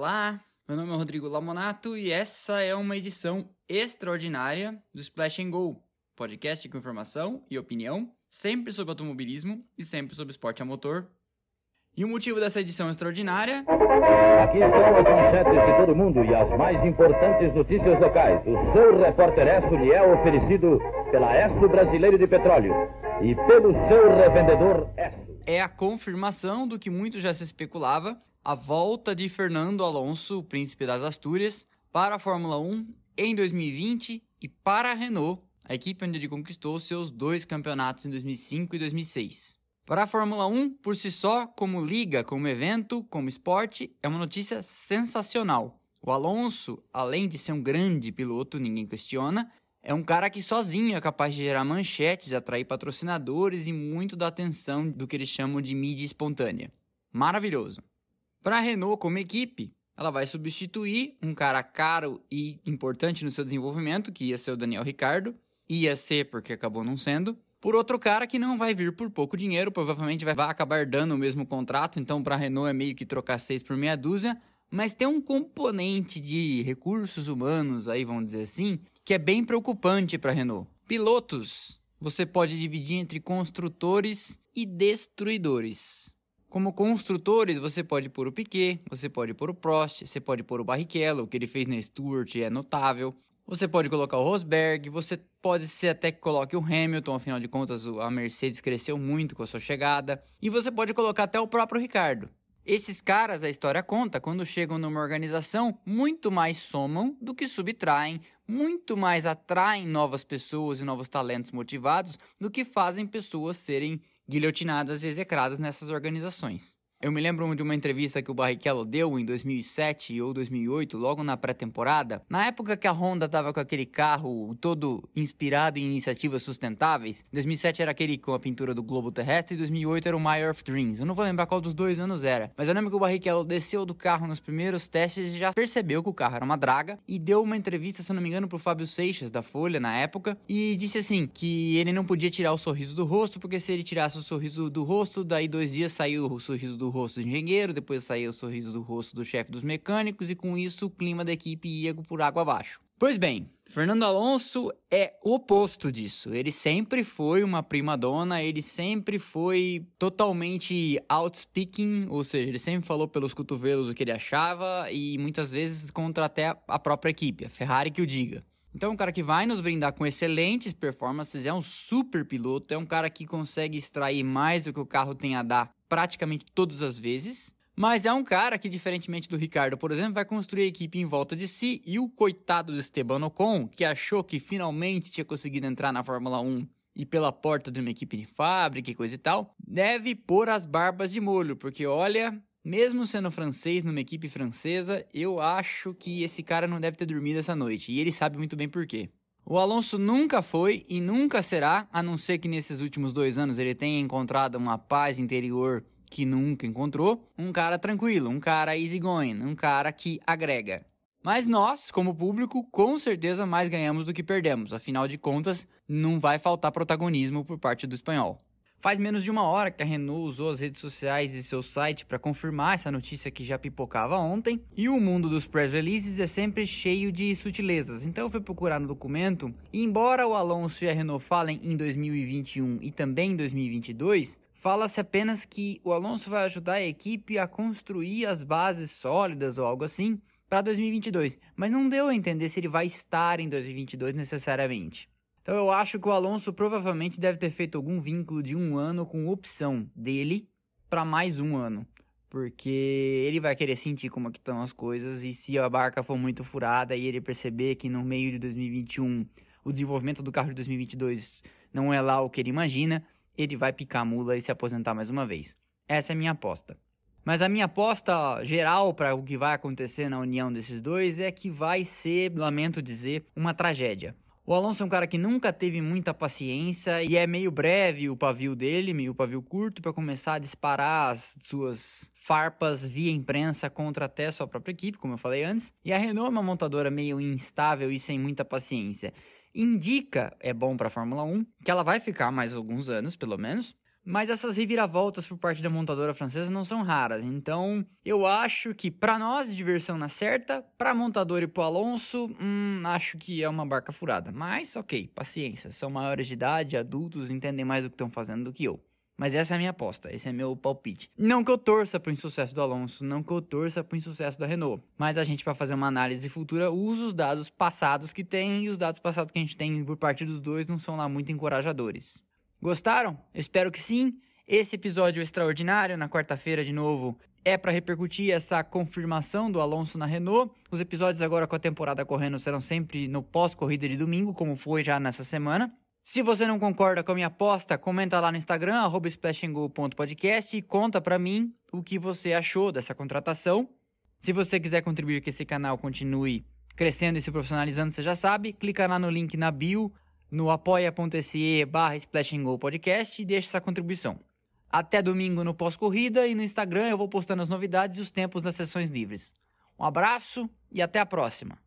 Olá! Meu nome é Rodrigo Lamonato e essa é uma edição extraordinária do Splash and Go, podcast com informação e opinião, sempre sobre automobilismo e sempre sobre esporte a motor. E o motivo dessa edição extraordinária Aqui estão as manchetes de todo mundo e as mais importantes notícias locais. O seu repórter Esso lhe é oferecido pela Esso Brasileiro de Petróleo e pelo seu revendedor Esso. É a confirmação do que muito já se especulava, a volta de Fernando Alonso, o príncipe das Astúrias, para a Fórmula 1 em 2020 e para a Renault, a equipe onde ele conquistou seus dois campeonatos em 2005 e 2006. Para a Fórmula 1, por si só, como liga, como evento, como esporte, é uma notícia sensacional. O Alonso, além de ser um grande piloto, ninguém questiona, é um cara que sozinho é capaz de gerar manchetes, atrair patrocinadores e muito da atenção do que eles chamam de mídia espontânea. Maravilhoso. Para a Renault como equipe, ela vai substituir um cara caro e importante no seu desenvolvimento, que ia ser o Daniel Ricardo, ia ser porque acabou não sendo, por outro cara que não vai vir por pouco dinheiro, provavelmente vai, acabar dando o mesmo contrato, então para a Renault é meio que trocar seis por meia dúzia, mas tem um componente de recursos humanos, aí vamos dizer assim, que é bem preocupante para a Renault. Pilotos, você pode dividir entre construtores e destruidores. Como construtores, você pode pôr o Piquet, você pode pôr o Prost, você pode pôr o Barrichello, o que ele fez na Stewart é notável. Você pode colocar o Rosberg, você pode ser até que coloque o Hamilton, afinal de contas a Mercedes cresceu muito com a sua chegada. E você pode colocar até o próprio Ricardo. Esses caras, a história conta, quando chegam numa organização, muito mais somam do que subtraem, muito mais atraem novas pessoas e novos talentos motivados do que fazem pessoas serem guilhotinadas e execradas nessas organizações. Eu me lembro de uma entrevista que o Barrichello deu em 2007 ou 2008, logo na pré-temporada, na época que a Honda estava com aquele carro todo inspirado em iniciativas sustentáveis. 2007 era aquele com a pintura do globo terrestre e 2008 era o My Earth Dreams. Eu não vou lembrar qual dos dois anos era, mas eu lembro que o Barrichello desceu do carro nos primeiros testes e já percebeu que o carro era uma draga e deu uma entrevista, se não me engano, pro Fábio Seixas da Folha na época e disse assim que ele não podia tirar o sorriso do rosto porque se ele tirasse o sorriso do rosto, daí dois dias saiu o sorriso do rosto do engenheiro, depois saía o sorriso do rosto do chefe dos mecânicos e com isso o clima da equipe ia por água abaixo. Pois bem, Fernando Alonso é o oposto disso. Ele sempre foi uma prima dona, ele sempre foi totalmente outspeaking, ou seja, ele sempre falou pelos cotovelos o que ele achava e muitas vezes contra até a própria equipe, a Ferrari que o diga. Então, é um cara que vai nos brindar com excelentes performances, é um super piloto, é um cara que consegue extrair mais do que o carro tem a dar praticamente todas as vezes. Mas é um cara que, diferentemente do Ricardo, por exemplo, vai construir a equipe em volta de si. E o coitado do Esteban Ocon, que achou que finalmente tinha conseguido entrar na Fórmula 1 e pela porta de uma equipe de fábrica e coisa e tal, deve pôr as barbas de molho, porque olha, mesmo sendo francês numa equipe francesa, eu acho que esse cara não deve ter dormido essa noite. E ele sabe muito bem por quê. O Alonso nunca foi e nunca será, a não ser que nesses últimos dois anos ele tenha encontrado uma paz interior que nunca encontrou, um cara tranquilo, um cara easygoing, um cara que agrega. Mas nós, como público, com certeza mais ganhamos do que perdemos, afinal de contas, não vai faltar protagonismo por parte do espanhol. Faz menos de uma hora que a Renault usou as redes sociais e seu site para confirmar essa notícia que já pipocava ontem, e o mundo dos press releases é sempre cheio de sutilezas. Então eu fui procurar no documento, e embora o Alonso e a Renault falem em 2021 e também em 2022, fala-se apenas que o Alonso vai ajudar a equipe a construir as bases sólidas ou algo assim para 2022, mas não deu a entender se ele vai estar em 2022 necessariamente. Então eu acho que o Alonso provavelmente deve ter feito algum vínculo de um ano com opção dele para mais um ano. Porque ele vai querer sentir como é que estão as coisas e se a barca for muito furada e ele perceber que no meio de 2021 o desenvolvimento do carro de 2022 não é lá o que ele imagina, ele vai picar a mula e se aposentar mais uma vez. Essa é a minha aposta. Mas a minha aposta geral para o que vai acontecer na união desses dois é que vai ser, lamento dizer, uma tragédia. O Alonso é um cara que nunca teve muita paciência e é meio breve o pavio dele, meio pavio curto, para começar a disparar as suas farpas via imprensa contra até sua própria equipe, como eu falei antes. E a Renault é uma montadora meio instável e sem muita paciência. Indica, é bom para a Fórmula 1, que ela vai ficar mais alguns anos, pelo menos, mas essas reviravoltas por parte da montadora francesa não são raras. Então, eu acho que para nós diversão na certa, para montador e pro Alonso, hum, acho que é uma barca furada. Mas, ok, paciência, são maiores de idade, adultos, entendem mais o que estão fazendo do que eu. Mas essa é a minha aposta, esse é meu palpite. Não que eu torça pro insucesso do Alonso, não que eu torça pro insucesso da Renault. Mas a gente, para fazer uma análise futura, usa os dados passados que tem e os dados passados que a gente tem por parte dos dois não são lá muito encorajadores. Gostaram? Eu espero que sim. Esse episódio extraordinário, na quarta-feira de novo, é para repercutir essa confirmação do Alonso na Renault. Os episódios agora com a temporada correndo serão sempre no pós-corrida de domingo, como foi já nessa semana. Se você não concorda com a minha aposta, comenta lá no Instagram, splashandgo.podcast e conta para mim o que você achou dessa contratação. Se você quiser contribuir que esse canal continue crescendo e se profissionalizando, você já sabe, clica lá no link na bio, no apoia.se barra e deixa essa contribuição. Até domingo no pós-corrida e no Instagram eu vou postando as novidades e os tempos das sessões livres. Um abraço e até a próxima!